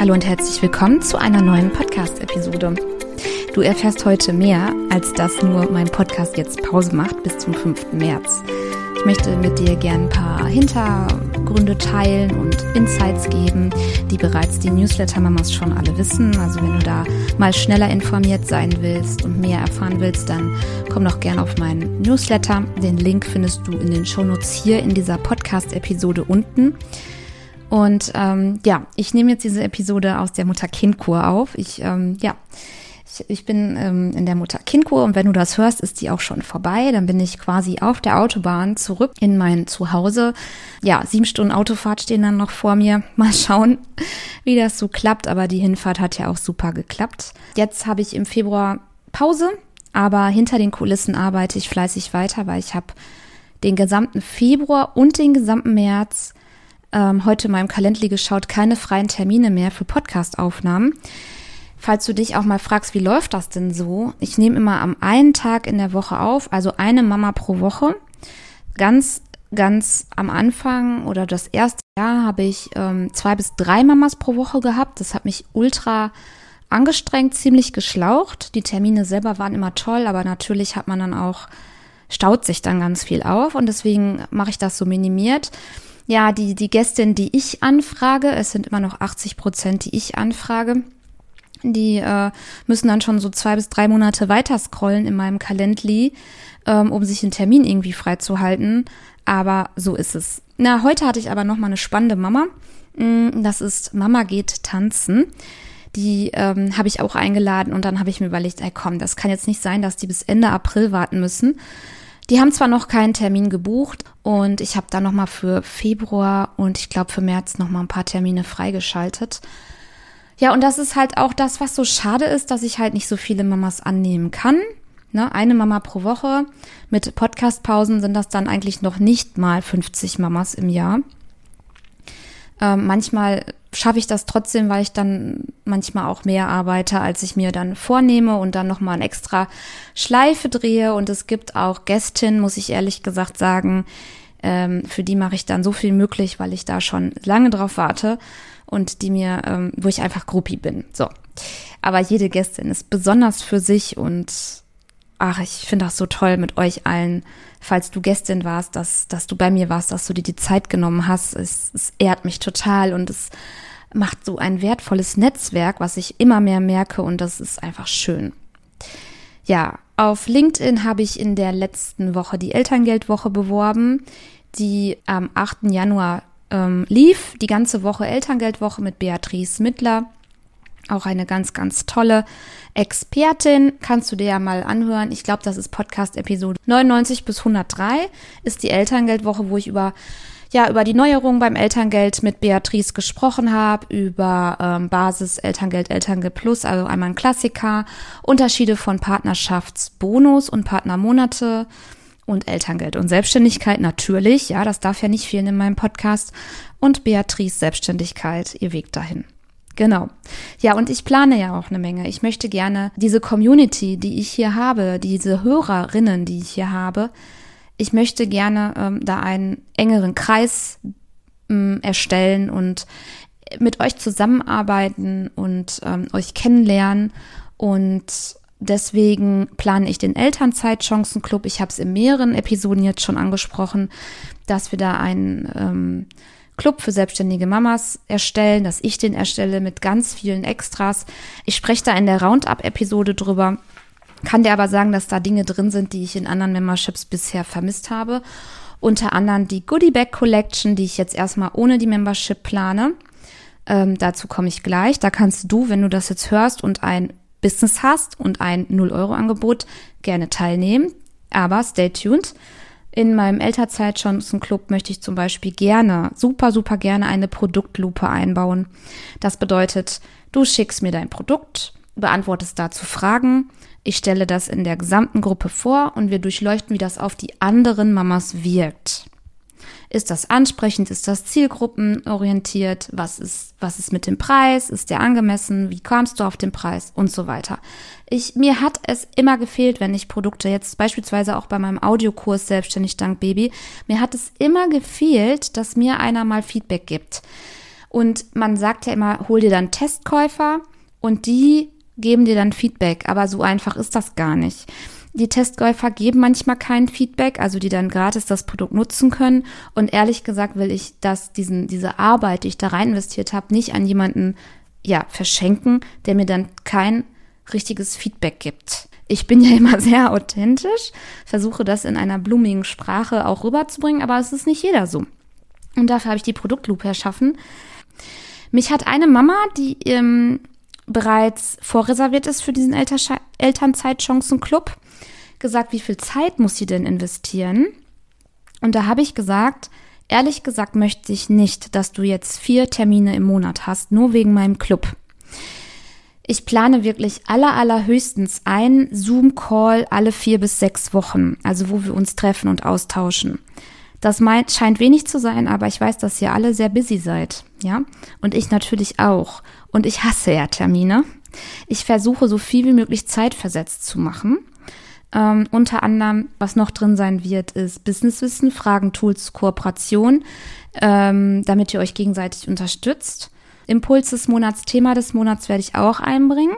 Hallo und herzlich willkommen zu einer neuen Podcast-Episode. Du erfährst heute mehr, als dass nur mein Podcast jetzt Pause macht bis zum 5. März. Ich möchte mit dir gerne ein paar Hintergründe teilen und Insights geben, die bereits die Newsletter-Mamas schon alle wissen. Also wenn du da mal schneller informiert sein willst und mehr erfahren willst, dann komm doch gerne auf meinen Newsletter. Den Link findest du in den Shownotes hier in dieser Podcast-Episode unten. Und ähm, ja, ich nehme jetzt diese Episode aus der Mutter-Kind-Kur auf. Ich, ähm, ja, ich, ich bin ähm, in der Mutter-Kind-Kur und wenn du das hörst, ist die auch schon vorbei. Dann bin ich quasi auf der Autobahn zurück in mein Zuhause. Ja, sieben Stunden Autofahrt stehen dann noch vor mir. Mal schauen, wie das so klappt. Aber die Hinfahrt hat ja auch super geklappt. Jetzt habe ich im Februar Pause, aber hinter den Kulissen arbeite ich fleißig weiter, weil ich habe den gesamten Februar und den gesamten März ähm, heute in meinem Kalendli geschaut, keine freien Termine mehr für Podcastaufnahmen. Falls du dich auch mal fragst, wie läuft das denn so? Ich nehme immer am einen Tag in der Woche auf, also eine Mama pro Woche. Ganz, ganz am Anfang oder das erste Jahr habe ich ähm, zwei bis drei Mamas pro Woche gehabt. Das hat mich ultra angestrengt, ziemlich geschlaucht. Die Termine selber waren immer toll, aber natürlich hat man dann auch, staut sich dann ganz viel auf und deswegen mache ich das so minimiert ja, die, die Gästin, die ich anfrage, es sind immer noch 80 Prozent, die ich anfrage, die äh, müssen dann schon so zwei bis drei Monate weiter scrollen in meinem Kalendli, ähm, um sich einen Termin irgendwie freizuhalten. Aber so ist es. Na, heute hatte ich aber noch mal eine spannende Mama. Mm, das ist Mama geht tanzen. Die ähm, habe ich auch eingeladen und dann habe ich mir überlegt, ey komm, das kann jetzt nicht sein, dass die bis Ende April warten müssen. Die haben zwar noch keinen Termin gebucht und ich habe dann noch mal für Februar und ich glaube für März noch mal ein paar Termine freigeschaltet. Ja, und das ist halt auch das, was so schade ist, dass ich halt nicht so viele Mamas annehmen kann. Ne, eine Mama pro Woche. Mit Podcastpausen sind das dann eigentlich noch nicht mal 50 Mamas im Jahr. Ähm, manchmal schaffe ich das trotzdem, weil ich dann manchmal auch mehr arbeite, als ich mir dann vornehme und dann nochmal eine extra Schleife drehe. Und es gibt auch Gästinnen, muss ich ehrlich gesagt sagen, ähm, für die mache ich dann so viel möglich, weil ich da schon lange drauf warte und die mir, ähm, wo ich einfach Gruppi bin. So. Aber jede Gästin ist besonders für sich und ach, ich finde das so toll mit euch allen, falls du Gästin warst, dass, dass du bei mir warst, dass du dir die Zeit genommen hast. Es, es ehrt mich total und es macht so ein wertvolles Netzwerk, was ich immer mehr merke und das ist einfach schön. Ja, auf LinkedIn habe ich in der letzten Woche die Elterngeldwoche beworben, die am 8. Januar ähm, lief. Die ganze Woche Elterngeldwoche mit Beatrice Mittler. Auch eine ganz, ganz tolle Expertin. Kannst du dir ja mal anhören. Ich glaube, das ist Podcast-Episode 99 bis 103. Ist die Elterngeldwoche, wo ich über ja über die Neuerungen beim Elterngeld mit Beatrice gesprochen habe, über ähm, Basis Elterngeld, Elterngeld Plus, also einmal ein Klassiker, Unterschiede von Partnerschaftsbonus und Partnermonate und Elterngeld und Selbstständigkeit natürlich, ja, das darf ja nicht fehlen in meinem Podcast und Beatrice Selbstständigkeit, ihr Weg dahin. Genau. Ja, und ich plane ja auch eine Menge. Ich möchte gerne diese Community, die ich hier habe, diese Hörerinnen, die ich hier habe, ich möchte gerne ähm, da einen engeren Kreis ähm, erstellen und mit euch zusammenarbeiten und ähm, euch kennenlernen. Und deswegen plane ich den Elternzeitchancenclub. Ich habe es in mehreren Episoden jetzt schon angesprochen, dass wir da einen ähm, Club für selbstständige Mamas erstellen, dass ich den erstelle mit ganz vielen Extras. Ich spreche da in der Roundup-Episode drüber, kann dir aber sagen, dass da Dinge drin sind, die ich in anderen Memberships bisher vermisst habe. Unter anderem die Goodie Bag Collection, die ich jetzt erstmal ohne die Membership plane. Ähm, dazu komme ich gleich. Da kannst du, wenn du das jetzt hörst und ein Business hast und ein 0-Euro-Angebot, gerne teilnehmen. Aber stay tuned. In meinem Elternzeit-Chancen-Club möchte ich zum Beispiel gerne, super, super gerne eine Produktlupe einbauen. Das bedeutet, du schickst mir dein Produkt, beantwortest dazu Fragen. Ich stelle das in der gesamten Gruppe vor und wir durchleuchten, wie das auf die anderen Mamas wirkt. Ist das ansprechend? Ist das zielgruppenorientiert? Was ist, was ist mit dem Preis? Ist der angemessen? Wie kamst du auf den Preis? Und so weiter. Ich, mir hat es immer gefehlt, wenn ich Produkte jetzt beispielsweise auch bei meinem Audiokurs Selbstständig Dank Baby, mir hat es immer gefehlt, dass mir einer mal Feedback gibt. Und man sagt ja immer, hol dir dann Testkäufer und die geben dir dann Feedback. Aber so einfach ist das gar nicht. Die Testkäufer geben manchmal kein Feedback, also die dann gratis das Produkt nutzen können. Und ehrlich gesagt will ich, dass diesen, diese Arbeit, die ich da rein investiert habe, nicht an jemanden, ja, verschenken, der mir dann kein richtiges Feedback gibt. Ich bin ja immer sehr authentisch, versuche das in einer blumigen Sprache auch rüberzubringen, aber es ist nicht jeder so. Und dafür habe ich die Produktloop erschaffen. Mich hat eine Mama, die ähm, bereits vorreserviert ist für diesen Elternzeitchancenclub, gesagt, wie viel Zeit muss sie denn investieren? Und da habe ich gesagt, ehrlich gesagt möchte ich nicht, dass du jetzt vier Termine im Monat hast, nur wegen meinem Club. Ich plane wirklich aller, aller höchstens ein Zoom-Call alle vier bis sechs Wochen, also wo wir uns treffen und austauschen. Das meint, scheint wenig zu sein, aber ich weiß, dass ihr alle sehr busy seid, ja? Und ich natürlich auch. Und ich hasse ja Termine. Ich versuche so viel wie möglich zeitversetzt zu machen. Ähm, unter anderem, was noch drin sein wird, ist Businesswissen, Fragen, Tools, Kooperation, ähm, damit ihr euch gegenseitig unterstützt. Impuls des Monats, Thema des Monats werde ich auch einbringen,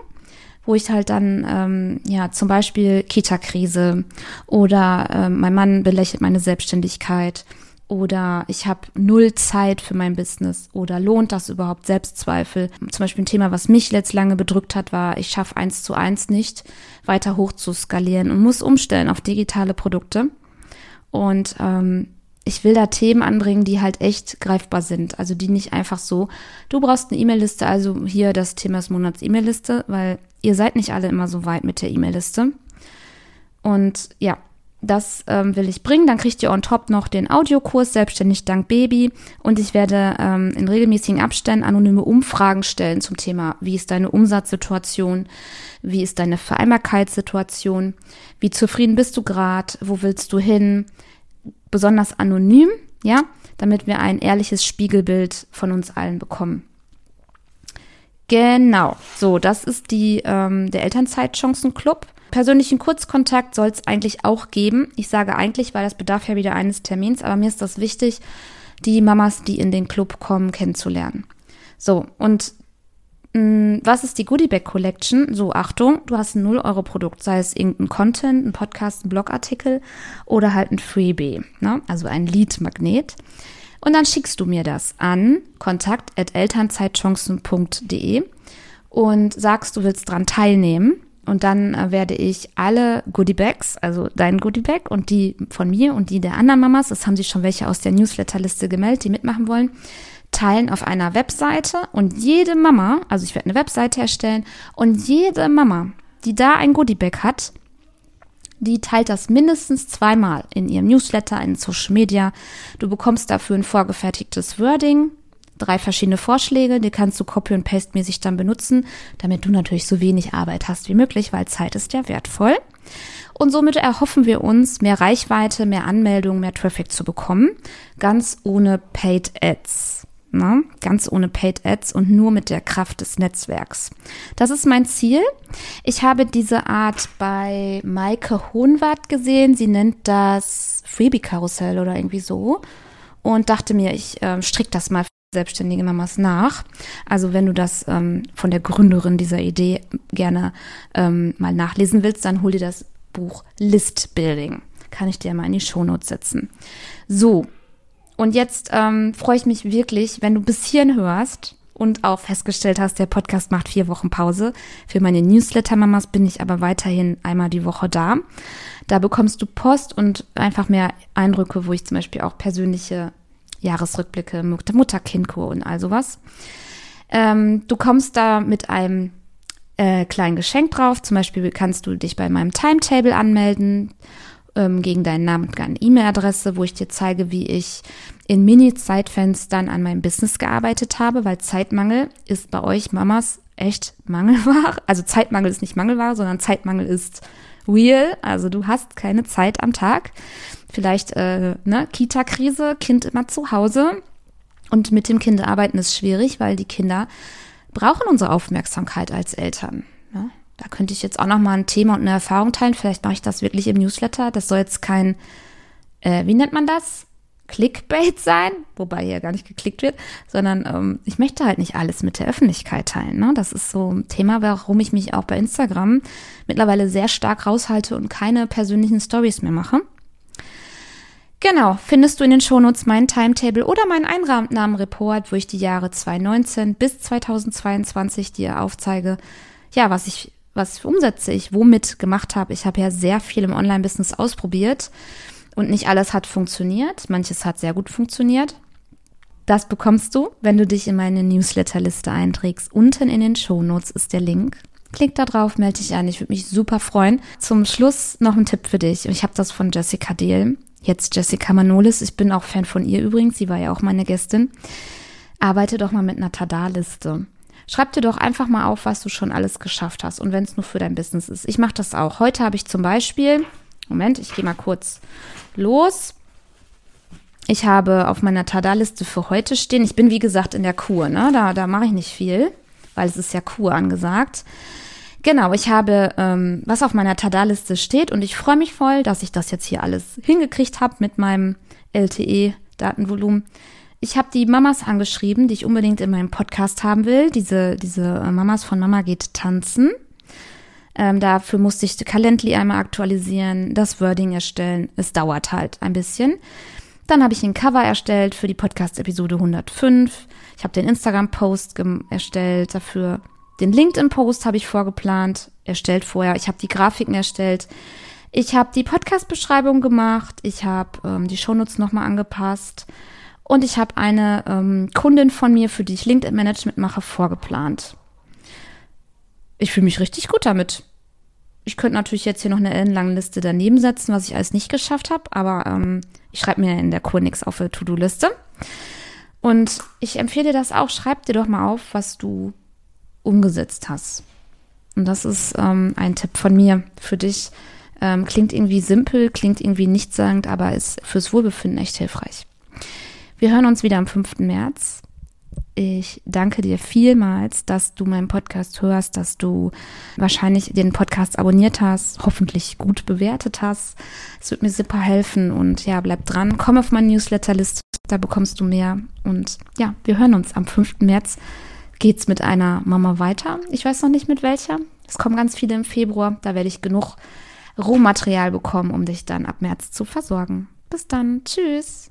wo ich halt dann, ähm, ja, zum Beispiel Kita-Krise oder äh, mein Mann belächelt meine Selbstständigkeit oder ich habe null Zeit für mein Business oder lohnt das überhaupt Selbstzweifel? Zum Beispiel ein Thema, was mich letzt lange bedrückt hat, war, ich schaffe eins zu eins nicht weiter hoch zu skalieren und muss umstellen auf digitale Produkte. Und ähm, ich will da Themen anbringen, die halt echt greifbar sind. Also die nicht einfach so, du brauchst eine E-Mail-Liste, also hier das Thema des Monats E-Mail-Liste, weil ihr seid nicht alle immer so weit mit der E-Mail-Liste. Und ja, das ähm, will ich bringen. Dann kriegt ihr on top noch den Audiokurs Selbstständig dank Baby. Und ich werde ähm, in regelmäßigen Abständen anonyme Umfragen stellen zum Thema, wie ist deine Umsatzsituation, wie ist deine Vereinbarkeitssituation, wie zufrieden bist du gerade, wo willst du hin. Besonders anonym, ja, damit wir ein ehrliches Spiegelbild von uns allen bekommen. Genau, so, das ist die ähm, der Elternzeitchancenclub. Persönlichen Kurzkontakt soll es eigentlich auch geben. Ich sage eigentlich, weil das bedarf ja wieder eines Termins, aber mir ist das wichtig, die Mamas, die in den Club kommen, kennenzulernen. So, und mh, mm, was ist die Goodiebag Collection? So, Achtung, du hast ein 0-Euro-Produkt, sei es irgendein Content, ein Podcast, ein Blogartikel oder halt ein Freebie, ne? also ein Lead-Magnet. Und dann schickst du mir das an kontakt.elternzeitchancen.de und sagst, du willst dran teilnehmen. Und dann äh, werde ich alle Goodiebags, also dein Goodiebag und die von mir und die der anderen Mamas, das haben sich schon welche aus der Newsletterliste gemeldet, die mitmachen wollen, teilen auf einer Webseite und jede Mama, also ich werde eine Webseite erstellen und jede Mama, die da ein Goodiebag hat, die teilt das mindestens zweimal in ihrem Newsletter, in Social Media. Du bekommst dafür ein vorgefertigtes Wording, drei verschiedene Vorschläge, die kannst du copy- und paste-mäßig dann benutzen, damit du natürlich so wenig Arbeit hast wie möglich, weil Zeit ist ja wertvoll. Und somit erhoffen wir uns, mehr Reichweite, mehr Anmeldungen, mehr Traffic zu bekommen, ganz ohne Paid Ads. Na, ganz ohne Paid Ads und nur mit der Kraft des Netzwerks. Das ist mein Ziel. Ich habe diese Art bei Maike Hohenwart gesehen. Sie nennt das Freebie-Karussell oder irgendwie so. Und dachte mir, ich äh, strick das mal selbstständige Mamas nach. Also wenn du das ähm, von der Gründerin dieser Idee gerne ähm, mal nachlesen willst, dann hol dir das Buch List Building. Kann ich dir mal in die Shownotes setzen. So, und jetzt ähm, freue ich mich wirklich, wenn du bis hierhin hörst und auch festgestellt hast, der Podcast macht vier Wochen Pause. Für meine Newsletter-Mamas bin ich aber weiterhin einmal die Woche da. Da bekommst du Post und einfach mehr Eindrücke, wo ich zum Beispiel auch persönliche Jahresrückblicke, Mutter-Kind-Kur und all sowas. Ähm, du kommst da mit einem äh, kleinen Geschenk drauf. Zum Beispiel kannst du dich bei meinem Timetable anmelden ähm, gegen deinen Namen und deine E-Mail-Adresse, wo ich dir zeige, wie ich in Mini-Zeitfenstern an meinem Business gearbeitet habe, weil Zeitmangel ist bei euch Mamas echt Mangelware. Also Zeitmangel ist nicht Mangelware, sondern Zeitmangel ist real. Also du hast keine Zeit am Tag. Vielleicht äh, ne, Kita-Krise, Kind immer zu Hause. Und mit dem Kind arbeiten ist schwierig, weil die Kinder brauchen unsere Aufmerksamkeit als Eltern. Ne? Da könnte ich jetzt auch noch mal ein Thema und eine Erfahrung teilen. Vielleicht mache ich das wirklich im Newsletter. Das soll jetzt kein, äh, wie nennt man das? Clickbait sein, wobei hier gar nicht geklickt wird, sondern ähm, ich möchte halt nicht alles mit der Öffentlichkeit teilen. Ne? Das ist so ein Thema, warum ich mich auch bei Instagram mittlerweile sehr stark raushalte und keine persönlichen Stories mehr mache. Genau, findest du in den Shownotes meinen Timetable oder meinen Einnahmenreport, wo ich die Jahre 2019 bis 2022 dir aufzeige, ja, was ich, was umsetze ich, womit gemacht habe. Ich habe ja sehr viel im Online-Business ausprobiert und nicht alles hat funktioniert. Manches hat sehr gut funktioniert. Das bekommst du, wenn du dich in meine Newsletterliste einträgst. Unten in den Shownotes ist der Link. Klick da drauf, melde dich an. Ich würde mich super freuen. Zum Schluss noch ein Tipp für dich. Ich habe das von Jessica Dehl. Jetzt Jessica Manolis. Ich bin auch Fan von ihr übrigens. Sie war ja auch meine Gästin. Arbeite doch mal mit einer Tada-Liste. Schreib dir doch einfach mal auf, was du schon alles geschafft hast und wenn es nur für dein Business ist. Ich mache das auch. Heute habe ich zum Beispiel, Moment, ich gehe mal kurz los. Ich habe auf meiner Tada-Liste für heute stehen. Ich bin wie gesagt in der Kur, ne? Da, da mache ich nicht viel, weil es ist ja Kur angesagt. Genau, ich habe ähm, was auf meiner Tada-Liste steht und ich freue mich voll, dass ich das jetzt hier alles hingekriegt habe mit meinem LTE-Datenvolumen. Ich habe die Mamas angeschrieben, die ich unbedingt in meinem Podcast haben will. Diese, diese äh, Mamas von Mama geht tanzen. Ähm, dafür musste ich Calendly einmal aktualisieren, das Wording erstellen. Es dauert halt ein bisschen. Dann habe ich ein Cover erstellt für die Podcast-Episode 105. Ich habe den Instagram-Post erstellt dafür. Den LinkedIn-Post habe ich vorgeplant, erstellt vorher. Ich habe die Grafiken erstellt. Ich habe die Podcast-Beschreibung gemacht. Ich habe ähm, die Shownotes nochmal angepasst. Und ich habe eine ähm, Kundin von mir, für die ich LinkedIn-Management mache, vorgeplant. Ich fühle mich richtig gut damit. Ich könnte natürlich jetzt hier noch eine ellenlange Liste daneben setzen, was ich alles nicht geschafft habe, aber ähm, ich schreibe mir in der Kur nichts auf der To-Do-Liste. Und ich empfehle dir das auch. Schreib dir doch mal auf, was du umgesetzt hast. Und das ist ähm, ein Tipp von mir für dich. Ähm, klingt irgendwie simpel, klingt irgendwie nichtssagend, aber ist fürs Wohlbefinden echt hilfreich. Wir hören uns wieder am 5. März. Ich danke dir vielmals, dass du meinen Podcast hörst, dass du wahrscheinlich den Podcast abonniert hast, hoffentlich gut bewertet hast. Es wird mir super helfen und ja, bleib dran. Komm auf meine Newsletterliste, da bekommst du mehr. Und ja, wir hören uns am 5. März geht's mit einer Mama weiter. Ich weiß noch nicht mit welcher. Es kommen ganz viele im Februar. Da werde ich genug Rohmaterial bekommen, um dich dann ab März zu versorgen. Bis dann. Tschüss.